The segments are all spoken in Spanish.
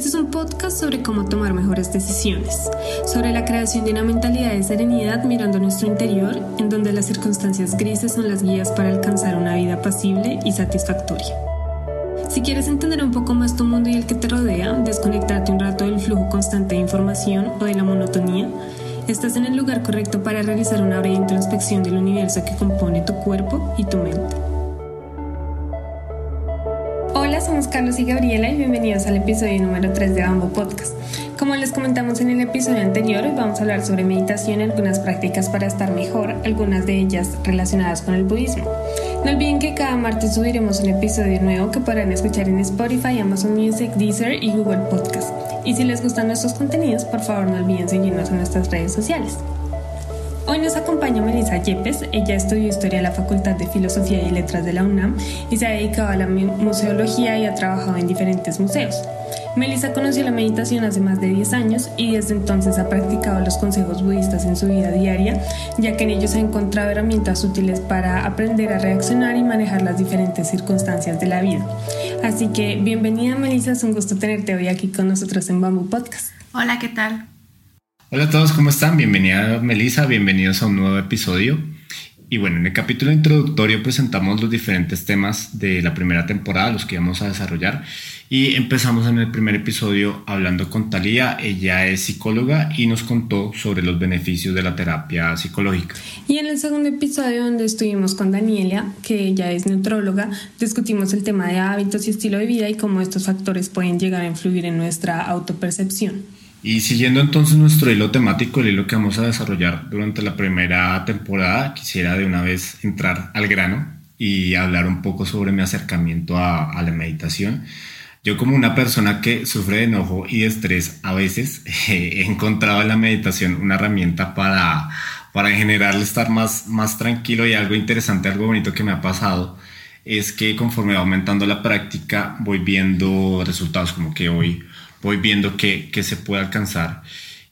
Este es un podcast sobre cómo tomar mejores decisiones, sobre la creación de una mentalidad de serenidad mirando nuestro interior, en donde las circunstancias grises son las guías para alcanzar una vida pasible y satisfactoria. Si quieres entender un poco más tu mundo y el que te rodea, desconectarte un rato del flujo constante de información o de la monotonía, estás en el lugar correcto para realizar una breve introspección del universo que compone tu cuerpo y tu mente. Somos Carlos y Gabriela y bienvenidos al episodio número 3 de Bambo Podcast. Como les comentamos en el episodio anterior, hoy vamos a hablar sobre meditación y algunas prácticas para estar mejor, algunas de ellas relacionadas con el budismo. No olviden que cada martes subiremos un episodio nuevo que podrán escuchar en Spotify, Amazon Music, Deezer y Google Podcast. Y si les gustan nuestros contenidos, por favor no olviden seguirnos en nuestras redes sociales. Hoy nos acompaña Melissa Yepes. Ella estudió Historia en la Facultad de Filosofía y Letras de la UNAM y se ha dedicado a la museología y ha trabajado en diferentes museos. Melissa conoció la meditación hace más de 10 años y desde entonces ha practicado los consejos budistas en su vida diaria, ya que en ellos ha encontrado herramientas útiles para aprender a reaccionar y manejar las diferentes circunstancias de la vida. Así que bienvenida Melissa, es un gusto tenerte hoy aquí con nosotros en Bamboo Podcast. Hola, ¿qué tal? Hola a todos, ¿cómo están? Bienvenida Melissa, bienvenidos a un nuevo episodio. Y bueno, en el capítulo introductorio presentamos los diferentes temas de la primera temporada, los que vamos a desarrollar. Y empezamos en el primer episodio hablando con Talía. Ella es psicóloga y nos contó sobre los beneficios de la terapia psicológica. Y en el segundo episodio, donde estuvimos con Daniela, que ella es neutróloga, discutimos el tema de hábitos y estilo de vida y cómo estos factores pueden llegar a influir en nuestra autopercepción. Y siguiendo entonces nuestro hilo temático, el hilo que vamos a desarrollar durante la primera temporada, quisiera de una vez entrar al grano y hablar un poco sobre mi acercamiento a, la meditación. Yo como una persona que sufre de enojo y estrés a veces he encontrado en la meditación una herramienta para, para en general estar más, más tranquilo y algo interesante, algo bonito que me ha pasado es que conforme va aumentando la práctica voy viendo resultados como que hoy voy viendo qué, se puede alcanzar.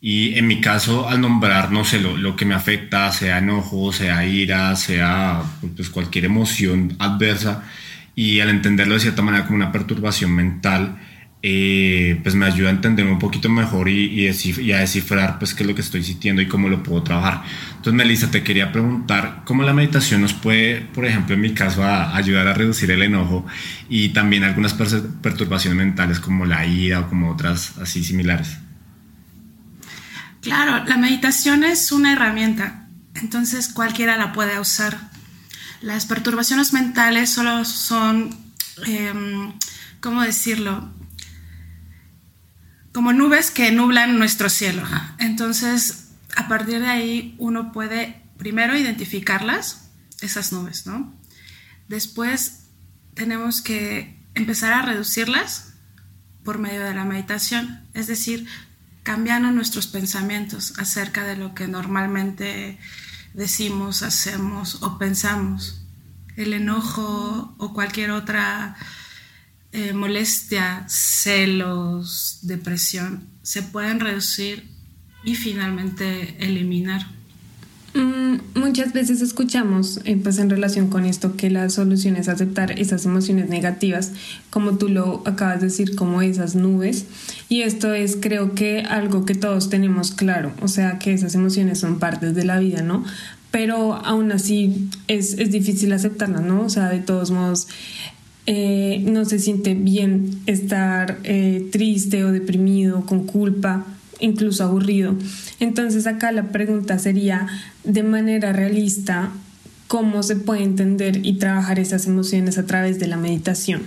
Y en mi caso, al nombrar, no sé, lo, que me afecta, sea enojo, sea ira, sea pues, cualquier emoción adversa, y al entenderlo de cierta manera como una perturbación mental, eh, pues me ayuda a entender un poquito mejor y, a descifrar pues qué es lo que estoy sintiendo y cómo lo puedo trabajar. Entonces, Melissa, te quería preguntar cómo la meditación nos puede, por ejemplo, en mi caso, ayudar a reducir el enojo y también algunas perturbaciones mentales como la ira o como otras así similares. Claro, la meditación es una herramienta, entonces cualquiera la puede usar. Las perturbaciones mentales solo son, em, ¿cómo decirlo? Como nubes que nublan nuestro cielo. Entonces, a partir de ahí uno puede primero identificarlas, esas nubes, ¿no? Después tenemos que empezar a reducirlas por medio de la meditación, es decir, cambiando nuestros pensamientos acerca de lo que normalmente decimos, hacemos o pensamos. El enojo o cualquier otra eh, molestia, celos, depresión, se pueden reducir y finalmente eliminar. Mm, muchas veces escuchamos, eh, pues en relación con esto, que la solución es aceptar esas emociones negativas, como tú lo acabas de decir, como esas nubes. Y esto es, creo que, algo que todos tenemos claro, o sea, que esas emociones son partes de la vida, ¿no? Pero aún así es, es difícil aceptarlas, ¿no? O sea, de todos modos, eh, no se siente bien estar eh, triste o deprimido, con culpa, incluso aburrido. Entonces acá la pregunta sería, de manera realista, ¿cómo se puede entender y trabajar esas emociones a través de la meditación?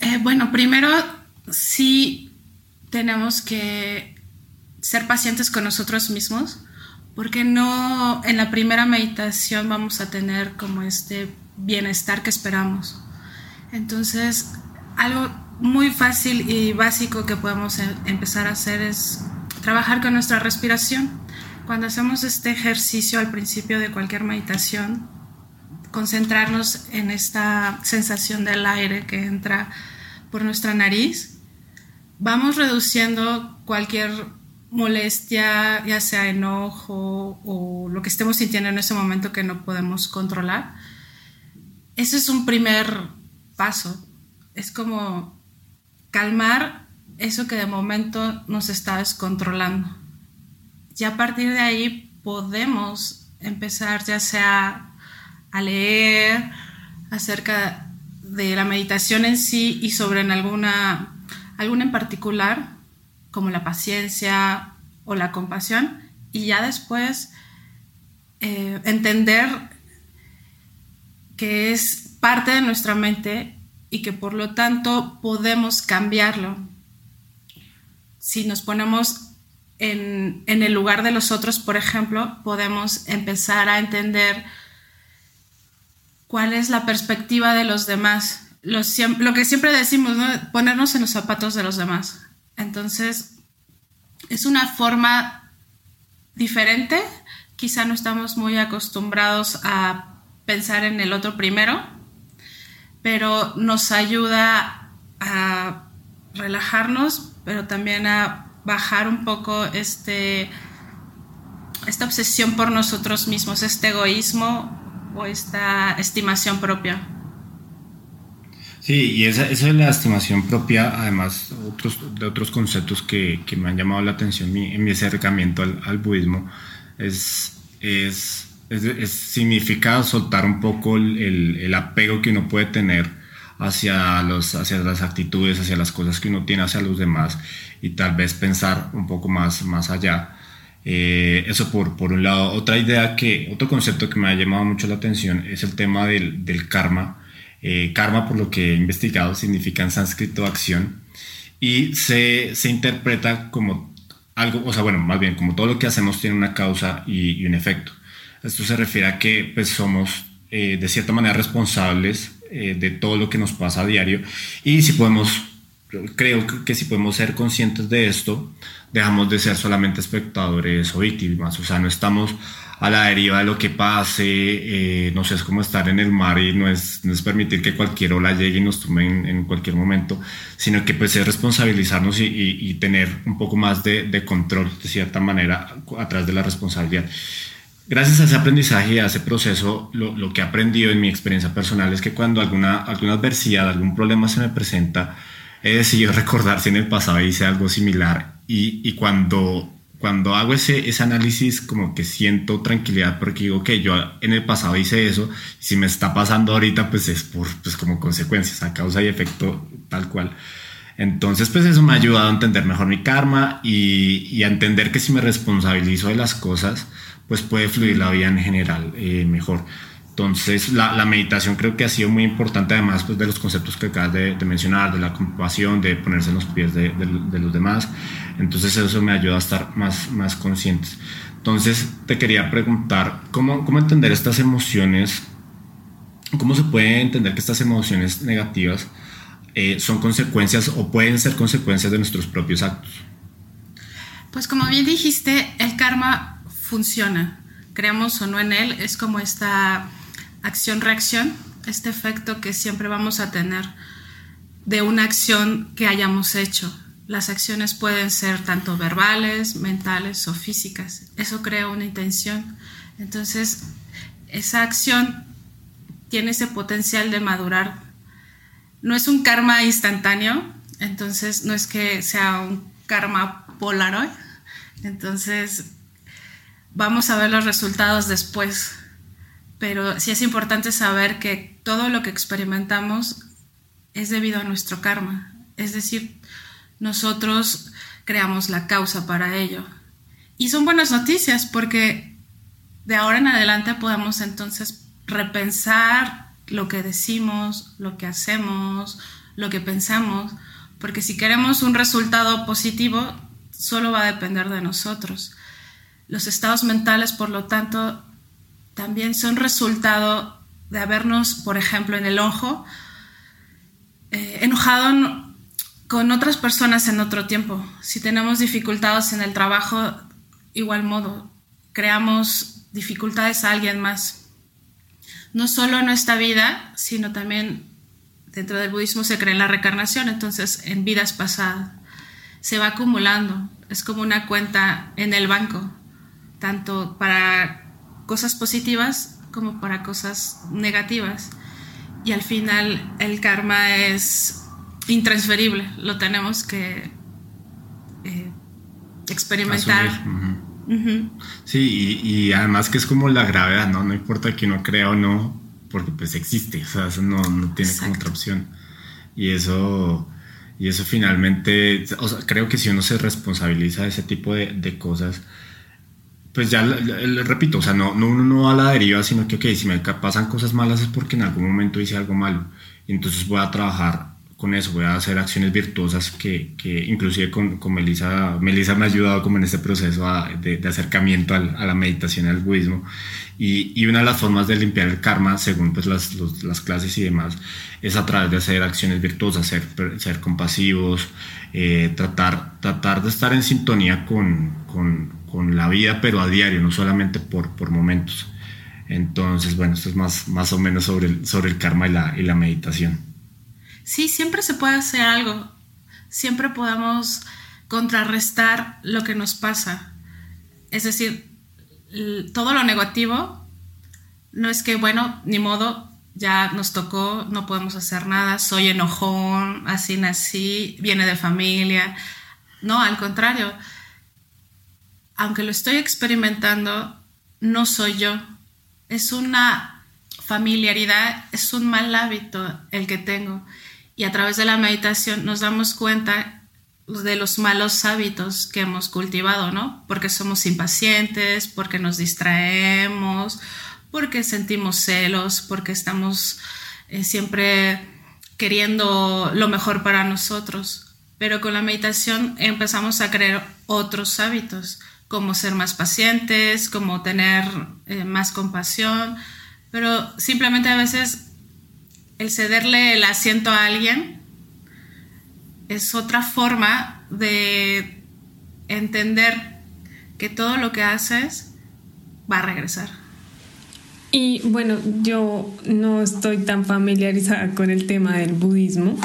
Eh, bueno, primero sí tenemos que ser pacientes con nosotros mismos, porque no en la primera meditación vamos a tener como este bienestar que esperamos. Entonces, algo muy fácil y básico que podemos em, empezar a hacer es trabajar con nuestra respiración. cuando hacemos este ejercicio al principio de cualquier meditación, concentrarnos en esta sensación del aire que entra por nuestra nariz, vamos reduciendo cualquier molestia, ya sea enojo o lo que estemos sintiendo en ese momento que no podemos controlar. Ese es un primer paso. Es como calmar eso que de momento nos está descontrolando. Y a partir de ahí podemos empezar ya sea a leer acerca de la meditación en sí y sobre en alguna, alguna en particular, como la paciencia o la compasión, y ya después eh, entender que es parte de nuestra mente y que por lo tanto podemos cambiarlo. Si nos ponemos en, el lugar de los otros, por ejemplo, podemos empezar a entender cuál es la perspectiva de los demás. Lo, lo que siempre decimos, ponernos en los zapatos de los demás. Entonces, es una forma diferente. Quizá no estamos muy acostumbrados a pensar en el otro primero, pero nos ayuda a relajarnos, pero también a bajar un poco este, esta obsesión por nosotros mismos, este egoísmo o esta estimación propia. Sí, y esa, es la estimación propia, además otros, de otros conceptos que, que me han llamado la atención en mi acercamiento al, al budismo, es, es, es, significa soltar un poco el, el, apego que uno puede tener hacia, los, hacia las actitudes, hacia las cosas que uno tiene hacia los demás y tal vez pensar un poco más, más allá eh, eso por, por un lado. Otra idea que, otro concepto que me ha llamado mucho la atención es el tema del, del karma. Eh, karma, por lo que he investigado, significa en sánscrito acción y se, se, interpreta como algo, o sea, bueno, más bien como todo lo que hacemos tiene una causa y, y un efecto. Esto se refiere a que pues somos eh, de cierta manera responsables de todo lo que nos pasa a diario y si podemos, creo que si podemos ser conscientes de esto, dejamos de ser solamente espectadores o víctimas, o sea, no estamos a la deriva de lo que pase, eh, no sé, es como estar en el mar y no es, no es permitir que cualquier ola llegue y nos tome en, cualquier momento, sino que pues es responsabilizarnos y, y, tener un poco más de, de, control de cierta manera a través de la responsabilidad. Gracias a ese aprendizaje a ese proceso, lo, que he aprendido en mi experiencia personal es que cuando alguna, alguna adversidad, algún problema se me presenta, he decidido recordar si en el pasado hice algo similar y, y cuando, cuando hago ese, ese análisis como que siento tranquilidad porque digo que yo en el pasado hice eso, si me está pasando ahorita pues es por pues como consecuencias, a causa y efecto tal cual. Entonces pues eso me ha ayudado a entender mejor mi karma y, y a entender que si me responsabilizo de las cosas pues puede fluir la vida en general eh, mejor. Entonces, la, meditación creo que ha sido muy importante, además pues, de los conceptos que acabas de, de mencionar, de la compasión, de ponerse en los pies de, los demás. Entonces, eso me ayuda a estar más, más conscientes. Entonces, te quería preguntar, ¿cómo, ¿cómo entender estas emociones? ¿Cómo se puede entender que estas emociones negativas eh, son consecuencias o pueden ser consecuencias de nuestros propios actos? Pues como bien dijiste, el karma funciona, creamos o no en él, es como esta acción-reacción, este efecto que siempre vamos a tener de una acción que hayamos hecho. Las acciones pueden ser tanto verbales, mentales o físicas. Eso crea una intención. Entonces, esa acción tiene ese potencial de madurar. No es un karma instantáneo, entonces no es que sea un karma polaroid. Entonces, vamos a ver los resultados después pero sí es importante saber que todo lo que experimentamos es debido a nuestro karma, es decir, nosotros creamos la causa para ello. Y son buenas noticias porque de ahora en adelante podemos entonces repensar lo que decimos, lo que hacemos, lo que pensamos, porque si queremos un resultado positivo, solo va a depender de nosotros. Los estados mentales, por lo tanto, también son resultado de habernos, por ejemplo, en el ojo, eh, enojado con otras personas en otro tiempo. Si tenemos dificultades en el trabajo, igual modo. creamos dificultades a alguien más. No solo en nuestra vida, sino también dentro del budismo se cree en la reencarnación, entonces en vidas pasadas se va acumulando. Es como una cuenta en el banco, tanto para cosas positivas como para cosas negativas. Y al final el karma es intransferible, lo tenemos que eh, experimentar. Sí, y, además que es como la gravedad, ¿no? No importa que uno crea o no, porque pues existe, o sea, eso no, no tiene como otra opción. Y eso, y eso finalmente, o sea, creo que si uno se responsabiliza de ese tipo de, de cosas, pues ya le, repito, o sea, no, no, uno no a la deriva, sino que, ok, si me pasan cosas malas es porque en algún momento hice algo malo. Y entonces voy a trabajar con eso, voy a hacer acciones virtuosas que, que inclusive con, con Melissa, Melissa me ha ayudado como en este proceso de, de, acercamiento al, a la meditación al budismo. Y, y, una de las formas de limpiar el karma, según pues las, las clases y demás, es a través de hacer acciones virtuosas, ser, ser compasivos, eh, tratar, tratar de estar en sintonía con, con, con, la vida, pero a diario, no solamente por, por momentos. Entonces, bueno, esto es más, más o menos sobre el, sobre el karma y la, y la meditación. Sí, siempre se puede hacer algo. Siempre podemos contrarrestar lo que nos pasa. Es decir, todo lo negativo no es que, bueno, ni modo, ya nos tocó, no podemos hacer nada, soy enojón, así nací, viene de familia. No, al contrario, aunque lo estoy experimentando, no soy yo. Es una familiaridad, es un mal hábito el que tengo y a través de la meditación nos damos cuenta de los malos hábitos que hemos cultivado, ¿no? Porque somos impacientes, porque nos distraemos, porque sentimos celos, porque estamos eh, siempre queriendo lo mejor para nosotros. Pero con la meditación empezamos a crear otros hábitos, como ser más pacientes, como tener eh, más compasión, pero simplemente a veces el cederle el asiento a alguien es otra forma de entender que todo lo que haces va a regresar. Y bueno, yo no estoy tan familiarizada con el tema del budismo.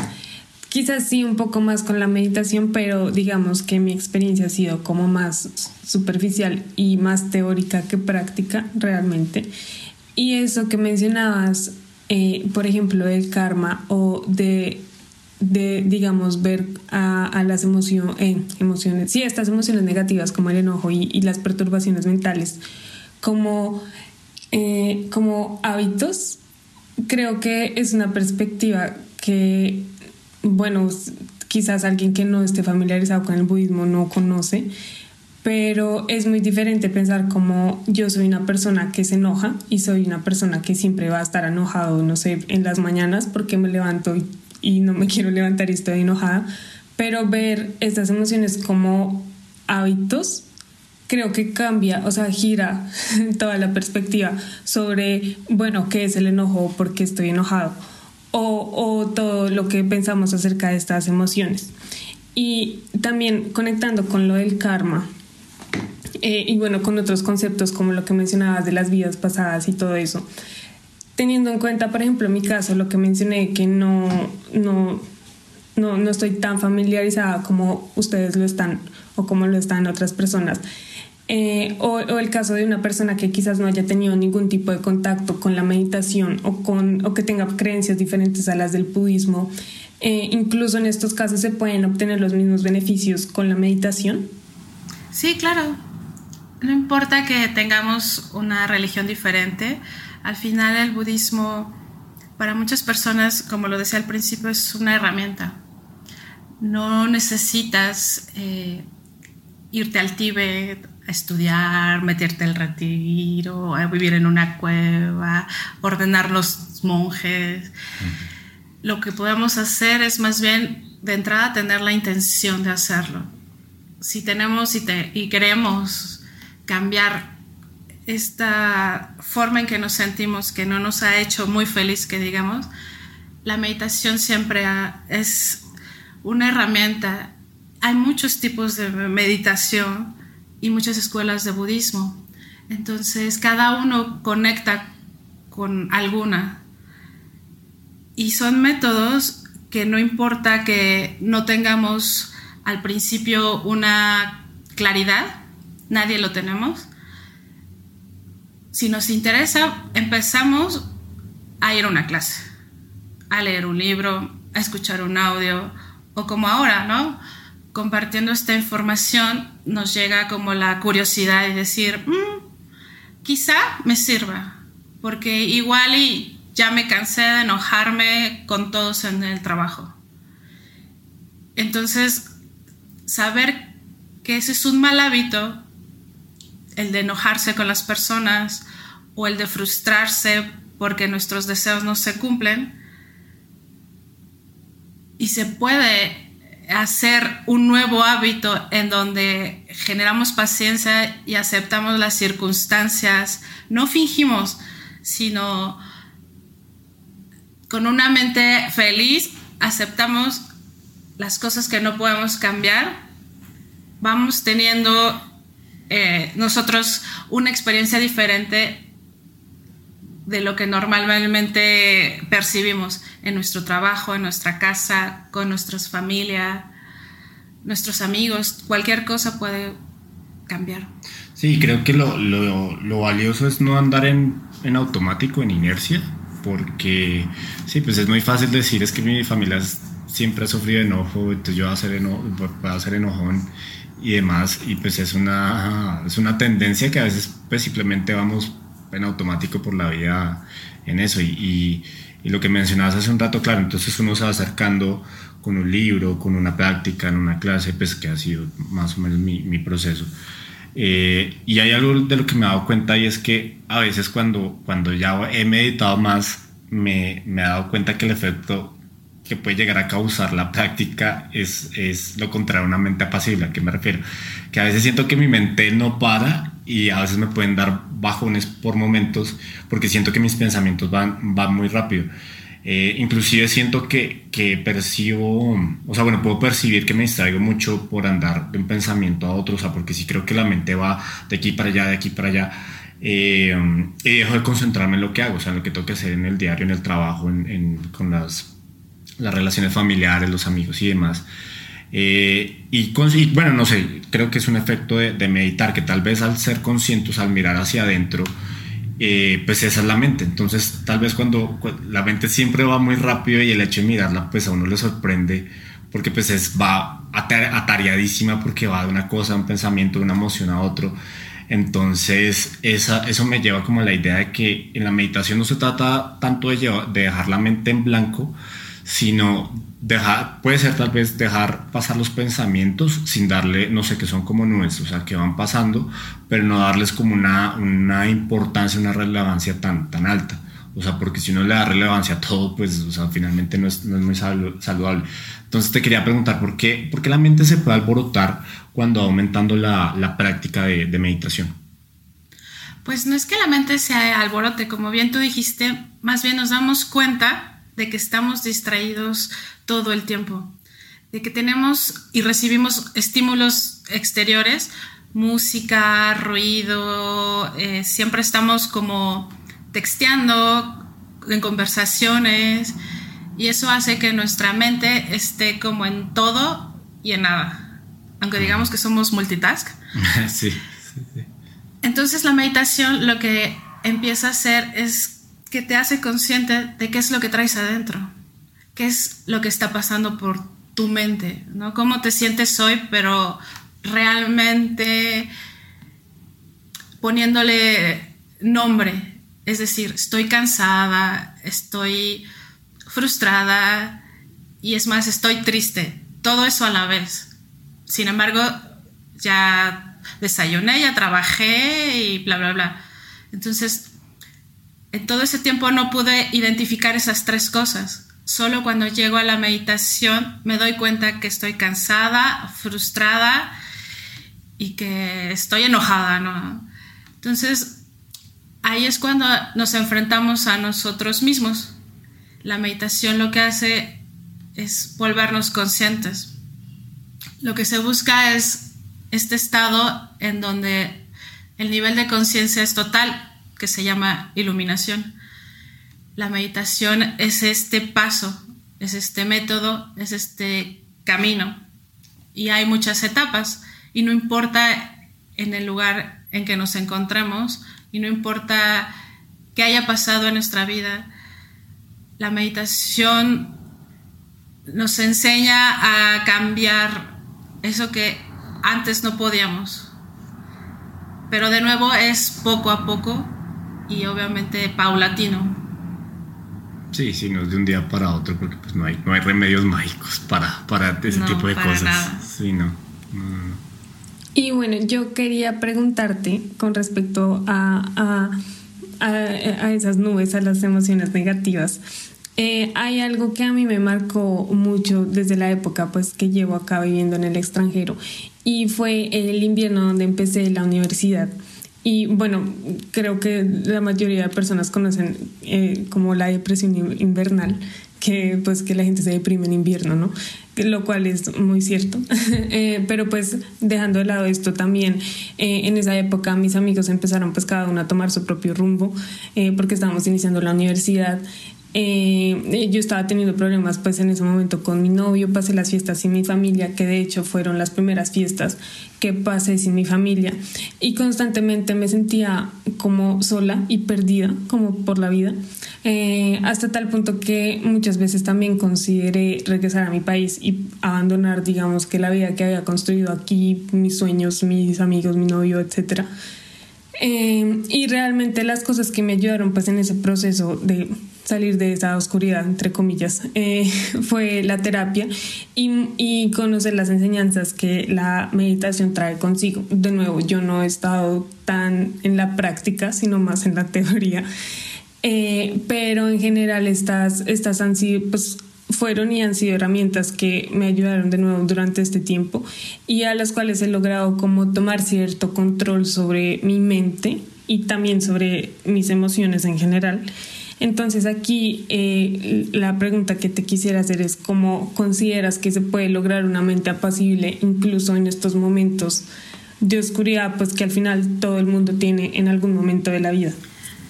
Quizás sí un poco más con la meditación, pero digamos que mi experiencia ha sido como más superficial y más teórica que práctica realmente. Y eso que mencionabas eh, por ejemplo, del karma o de, de digamos, ver a, las eh, emociones, sí, estas emociones negativas como el enojo y, y las perturbaciones mentales como, eh, como hábitos, creo que es una perspectiva que, bueno, quizás alguien que no esté familiarizado con el budismo no conoce, pero es muy diferente pensar como yo soy una persona que se enoja y soy una persona que siempre va a estar enojado, no sé, en las mañanas porque me levanto y, no me quiero levantar y estoy enojada, pero ver estas emociones como hábitos creo que cambia, o sea, gira toda la perspectiva sobre, bueno, qué es el enojo, por qué estoy enojado, o, o todo lo que pensamos acerca de estas emociones. Y también conectando con lo del karma, eh, y bueno, con otros conceptos como lo que mencionabas de las vidas pasadas y todo eso. Teniendo en cuenta, por ejemplo, en mi caso, lo que mencioné, que no, no, no, no estoy tan familiarizada como ustedes lo están o como lo están otras personas. Eh, o, el caso de una persona que quizás no haya tenido ningún tipo de contacto con la meditación o, con, o que tenga creencias diferentes a las del budismo, eh, incluso en estos casos se pueden obtener los mismos beneficios con la meditación. Sí, claro. No importa que tengamos una religión diferente, al final el budismo para muchas personas, como lo decía al principio, es una herramienta. No necesitas eh, irte al Tíbet estudiar, meterte al retiro, a vivir en una cueva, ordenar los monjes. Lo que podemos hacer es más bien de entrada tener la intención de hacerlo. Si tenemos y, y queremos cambiar esta forma en que nos sentimos, que no nos ha hecho muy feliz, que digamos, la meditación siempre es una herramienta. Hay muchos tipos de meditación y muchas escuelas de budismo. Entonces, cada uno conecta con alguna. Y son métodos que no importa que no tengamos al principio una claridad, nadie lo tenemos. Si nos interesa, empezamos a ir a una clase, a leer un libro, a escuchar un audio, o como ahora, ¿no? Compartiendo esta información nos llega como la curiosidad y decir, mm, quizá me sirva, porque igual y ya me cansé de enojarme con todos en el trabajo. Entonces, saber que ese es un mal hábito, el de enojarse con las personas o el de frustrarse porque nuestros deseos no se cumplen, y se puede hacer un nuevo hábito en donde generamos paciencia y aceptamos las circunstancias, no fingimos, sino con una mente feliz aceptamos las cosas que no podemos cambiar, vamos teniendo eh, nosotros una experiencia diferente de lo que normalmente percibimos en nuestro trabajo, en nuestra casa, con nuestras familias, nuestros amigos, cualquier cosa puede cambiar. Sí, creo que lo, lo, valioso es no andar en, en, automático, en inercia, porque sí, pues es muy fácil decir, es que mi familia siempre ha sufrido enojo, entonces yo voy a ser, eno, voy a ser enojón y demás, y pues es una, es una tendencia que a veces pues simplemente vamos en automático por la vida en eso. Y, lo que mencionabas hace un rato, claro, entonces uno se va acercando con un libro, con una práctica, en una clase, pues que ha sido más o menos mi, mi proceso. Eh, y hay algo de lo que me he dado cuenta y es que a veces cuando, cuando ya he meditado más, me, me he dado cuenta que el efecto que puede llegar a causar la práctica es, es lo contrario a una mente apacible. ¿A qué me refiero? Que a veces siento que mi mente no para y a veces me pueden dar bajones por momentos porque siento que mis pensamientos van, van muy rápido. Eh, inclusive siento que, que, percibo, o sea, bueno, puedo percibir que me distraigo mucho por andar de un pensamiento a otro, o sea, porque sí creo que la mente va de aquí para allá, de aquí para allá, eh, y dejo de concentrarme en lo que hago, o sea, en lo que tengo que hacer en el diario, en el trabajo, en, con las las relaciones familiares, los amigos y demás. Eh, y, bueno, no sé, creo que es un efecto de, meditar, que tal vez al ser conscientes, al mirar hacia adentro, eh, pues esa es la mente. Entonces, tal vez cuando, la mente siempre va muy rápido y el hecho de mirarla, pues a uno le sorprende, porque pues es, va atareadísima porque va de una cosa, de un pensamiento, de una emoción a otro. Entonces, esa, eso me lleva como a la idea de que en la meditación no se trata tanto de, de dejar la mente en blanco, sino dejar, puede ser tal vez dejar pasar los pensamientos sin darle, no sé, que son como nubes, o sea, que van pasando, pero no darles como una, una importancia, una relevancia tan, tan alta. O sea, porque si uno le da relevancia a todo, pues, o sea, finalmente no es, no es muy saludable. Entonces te quería preguntar, ¿por qué, ¿por qué la mente se puede alborotar cuando va aumentando la, la práctica de, de meditación? Pues no es que la mente se alborote, como bien tú dijiste, más bien nos damos cuenta de que estamos distraídos todo el tiempo, de que tenemos y recibimos estímulos exteriores, música, ruido, eh, siempre estamos como texteando, en conversaciones, y eso hace que nuestra mente esté como en todo y en nada, aunque digamos que somos multitask. sí, Entonces la meditación lo que empieza a hacer es que te hace consciente de qué es lo que traes adentro, qué es lo que está pasando por tu mente, ¿no? Cómo te sientes hoy, pero realmente poniéndole nombre, es decir, estoy cansada, estoy frustrada y es más, estoy triste, todo eso a la vez. Sin embargo, ya desayuné, ya trabajé y bla, bla, bla. Entonces, en todo ese tiempo no pude identificar esas tres cosas. Solo cuando llego a la meditación me doy cuenta que estoy cansada, frustrada y que estoy enojada, ¿no? Entonces, ahí es cuando nos enfrentamos a nosotros mismos. La meditación lo que hace es volvernos conscientes. Lo que se busca es este estado en donde el nivel de conciencia es total, que se llama iluminación. La meditación es este paso, es este método, es este camino. Y hay muchas etapas y no importa en el lugar en que nos encontremos y no importa qué haya pasado en nuestra vida, la meditación nos enseña a cambiar eso que antes no podíamos. Pero de nuevo es poco a poco y obviamente paulatino. Sí, sí, no es de un día para otro porque pues no hay, no hay remedios mágicos para, para ese tipo de cosas. Sí, no. Y bueno, yo quería preguntarte con respecto a, a, a, esas nubes, a las emociones negativas. Eh, hay algo que a mí me marcó mucho desde la época pues que llevo acá viviendo en el extranjero y fue el invierno donde empecé la universidad. Y bueno, creo que la mayoría de personas conocen eh, como la depresión invernal, que pues que la gente se deprime en invierno, ¿no? Lo cual es muy cierto. eh, pero pues dejando de lado esto también, eh, en esa época mis amigos empezaron pues cada uno a tomar su propio rumbo, eh, porque estábamos iniciando la universidad. Eh, yo estaba teniendo problemas pues en ese momento con mi novio, pasé las fiestas sin mi familia, que de hecho fueron las primeras fiestas que pasé sin mi familia y constantemente me sentía como sola y perdida como por la vida, eh, hasta tal punto que muchas veces también consideré regresar a mi país y abandonar digamos que la vida que había construido aquí, mis sueños, mis amigos, mi novio, etcétera. Eh, y realmente las cosas que me ayudaron pues en ese proceso de salir de esa oscuridad, entre comillas, eh, fue la terapia y, y, conocer las enseñanzas que la meditación trae consigo. De nuevo, yo no he estado tan en la práctica, sino más en la teoría, eh, pero en general estas, estas han sido, pues, fueron y han sido herramientas que me ayudaron de nuevo durante este tiempo y a las cuales he logrado como tomar cierto control sobre mi mente y también sobre mis emociones en general. Entonces aquí eh, la pregunta que te quisiera hacer es cómo consideras que se puede lograr una mente apacible incluso en estos momentos de oscuridad, pues que al final todo el mundo tiene en algún momento de la vida.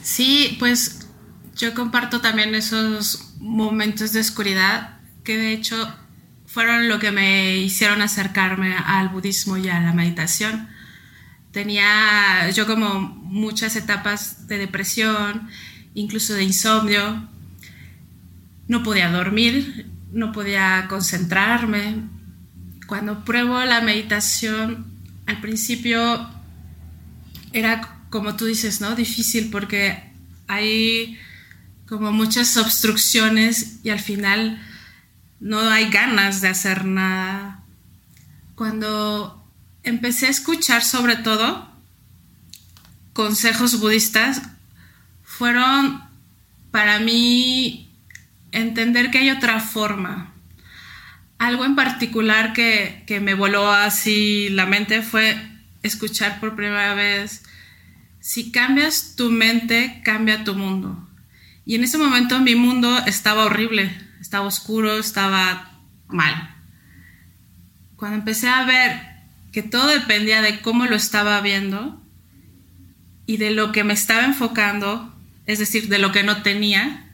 Sí, pues yo comparto también esos momentos de oscuridad que de hecho fueron lo que me hicieron acercarme al budismo y a la meditación. Tenía yo como muchas etapas de depresión, incluso de insomnio. No podía dormir, no podía concentrarme. Cuando pruebo la meditación, al principio era como tú dices, ¿no? Difícil porque hay como muchas obstrucciones y al final no hay ganas de hacer nada. Cuando empecé a escuchar sobre todo consejos budistas, fueron para mí entender que hay otra forma. Algo en particular que, que me voló así la mente fue escuchar por primera vez, si cambias tu mente, cambia tu mundo. Y en ese momento mi mundo estaba horrible, estaba oscuro, estaba mal. Cuando empecé a ver que todo dependía de cómo lo estaba viendo y de lo que me estaba enfocando, es decir, de lo que no tenía.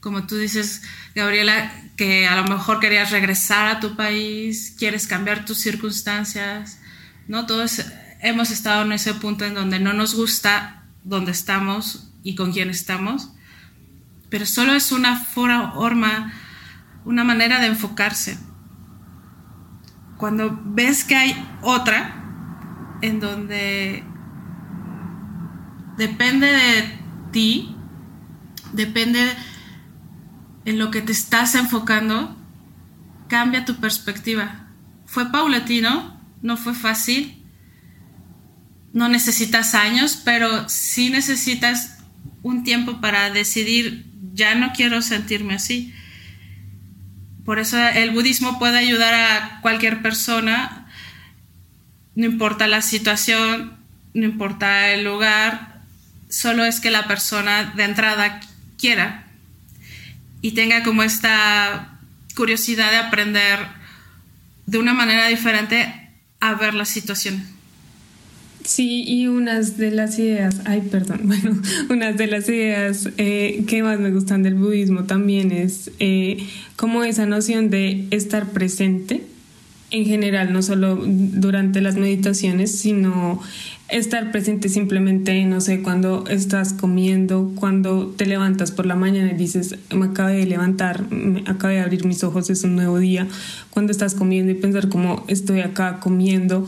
Como tú dices, Gabriela, que a lo mejor querías regresar a tu país, quieres cambiar tus circunstancias, ¿no? Todos hemos estado en ese punto en donde no nos gusta donde estamos y con quién estamos, pero solo es una forma, una manera de enfocarse. Cuando ves que hay otra en donde depende de depende en lo que te estás enfocando, cambia tu perspectiva. Fue paulatino, no fue fácil, no necesitas años, pero sí necesitas un tiempo para decidir, ya no quiero sentirme así. Por eso el budismo puede ayudar a cualquier persona, no importa la situación, no importa el lugar, solo es que la persona de entrada quiera y tenga como esta curiosidad de aprender de una manera diferente a ver la situación. Sí, y unas de las ideas, ay, perdón, bueno, unas de las ideas eh, que más me gustan del budismo también es eh, como esa noción de estar presente en general, no solo durante las meditaciones, sino estar presente simplemente, no sé, cuando estás comiendo, cuando te levantas por la mañana y dices, me acabé de levantar, me acabé de abrir mis ojos, es un nuevo día, cuando estás comiendo y pensar como estoy acá comiendo,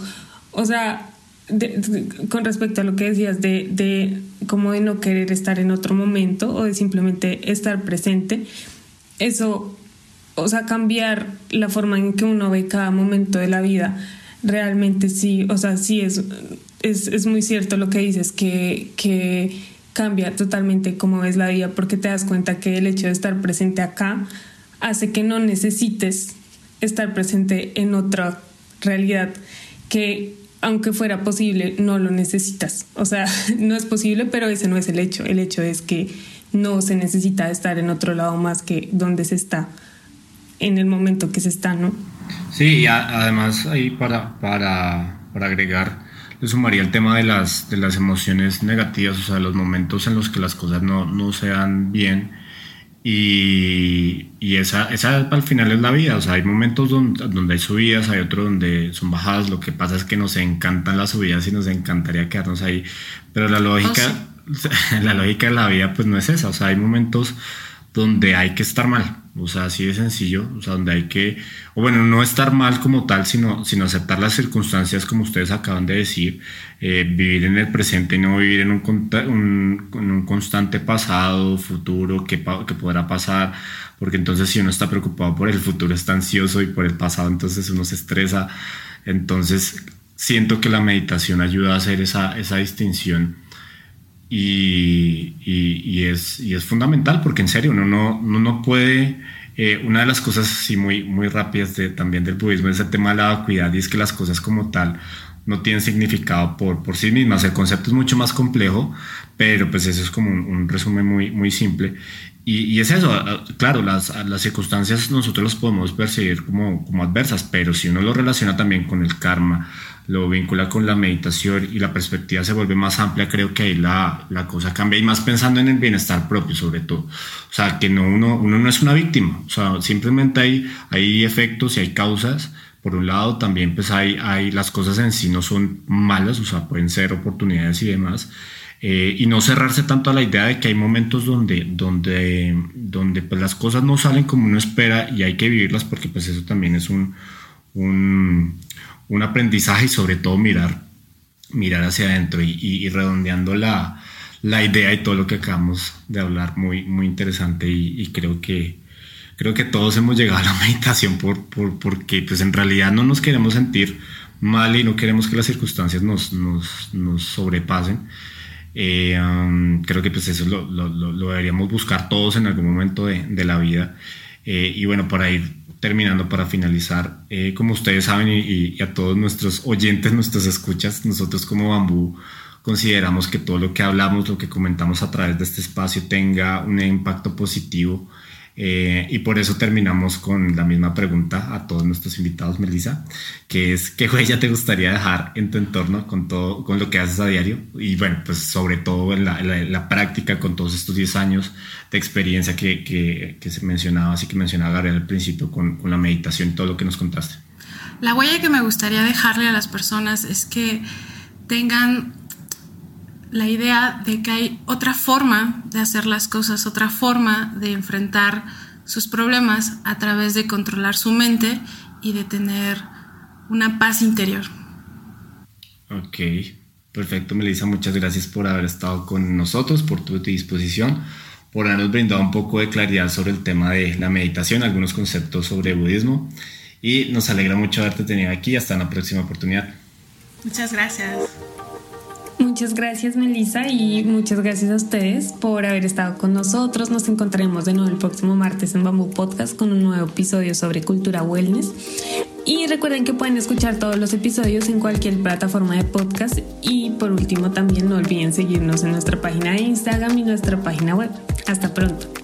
o sea, con respecto a lo que decías de, de como de no querer estar en otro momento o de simplemente estar presente, eso, o sea, cambiar la forma en que uno ve cada momento de la vida, realmente sí, o sea, sí es, es, es muy cierto lo que dices, que, que cambia totalmente cómo ves la vida, porque te das cuenta que el hecho de estar presente acá hace que no necesites estar presente en otra realidad que aunque fuera posible, no lo necesitas. O sea, no es posible, pero ese no es el hecho. El hecho es que no se necesita estar en otro lado más que donde se está, en el momento que se está, ¿no? Sí, y además ahí para, para, para agregar, le sumaría el tema de las, de las emociones negativas, o sea, los momentos en los que las cosas no, no se dan bien. Y, y, esa, esa al final es la vida, o sea, hay momentos donde, donde, hay subidas, hay otros donde son bajadas, lo que pasa es que nos encantan las subidas y nos encantaría quedarnos ahí, pero la lógica, oh, la lógica de la vida pues no es esa, o sea, hay momentos donde hay que estar mal, o sea, así de sencillo, o sea, donde hay que, o bueno, no estar mal como tal, sino, sino aceptar las circunstancias como ustedes acaban de decir, eh, vivir en el presente y no vivir en un, un, un constante pasado, futuro, que, que podrá pasar, porque entonces si uno está preocupado por el futuro, está ansioso y por el pasado, entonces uno se estresa. Entonces, siento que la meditación ayuda a hacer esa, esa distinción y, es, fundamental porque en serio uno no, no puede, eh, una de las cosas sí muy, muy rápidas también del budismo es el tema de la vacuidad y es que las cosas como tal no tienen significado por, por sí mismas, el concepto es mucho más complejo, pero pues eso es como un, resumen muy, muy simple. Y, y, es eso, claro, las, las circunstancias nosotros las podemos percibir como, como adversas, pero si uno lo relaciona también con el karma, lo vincula con la meditación y la perspectiva se vuelve más amplia, creo que ahí la, la cosa cambia y más pensando en el bienestar propio sobre todo. O sea, que no, uno, uno no es una víctima, o sea, simplemente hay, hay efectos y hay causas. Por un lado, también pues hay, hay las cosas en sí no son malas, o sea, pueden ser oportunidades y demás. Eh, y no cerrarse tanto a la idea de que hay momentos donde, donde, donde pues las cosas no salen como uno espera y hay que vivirlas porque pues eso también es un, un un aprendizaje y sobre todo mirar, mirar hacia adentro y, redondeando la, la, idea y todo lo que acabamos de hablar, muy, muy interesante y, creo que creo que todos hemos llegado a la meditación por, por, porque pues en realidad no nos queremos sentir mal y no queremos que las circunstancias nos, nos, nos sobrepasen. Eh, um, creo que pues eso lo, lo, lo, deberíamos buscar todos en algún momento de, de la vida. Eh, y bueno, para ir terminando, para finalizar, eh, como ustedes saben y, a todos nuestros oyentes, nuestras escuchas, nosotros como Bambú consideramos que todo lo que hablamos, lo que comentamos a través de este espacio tenga un impacto positivo eh, y por eso terminamos con la misma pregunta a todos nuestros invitados, Melissa, que es ¿qué huella te gustaría dejar en tu entorno con todo, con lo que haces a diario? Y bueno, pues sobre todo en la, práctica con todos estos 10 años de experiencia que, que, se mencionaba, así que mencionaba Gabriel al principio con, con la meditación y todo lo que nos contaste. La huella que me gustaría dejarle a las personas es que tengan la idea de que hay otra forma de hacer las cosas, otra forma de enfrentar sus problemas a través de controlar su mente y de tener una paz interior. Ok, perfecto, Melissa, muchas gracias por haber estado con nosotros, por tu disposición, por habernos brindado un poco de claridad sobre el tema de la meditación, algunos conceptos sobre budismo y nos alegra mucho haberte tenido aquí. Hasta la próxima oportunidad. Muchas gracias. Muchas gracias Melissa y muchas gracias a ustedes por haber estado con nosotros. Nos encontraremos de nuevo el próximo martes en Bamboo Podcast con un nuevo episodio sobre cultura wellness. Y recuerden que pueden escuchar todos los episodios en cualquier plataforma de podcast. Y por último también no olviden seguirnos en nuestra página de Instagram y nuestra página web. Hasta pronto.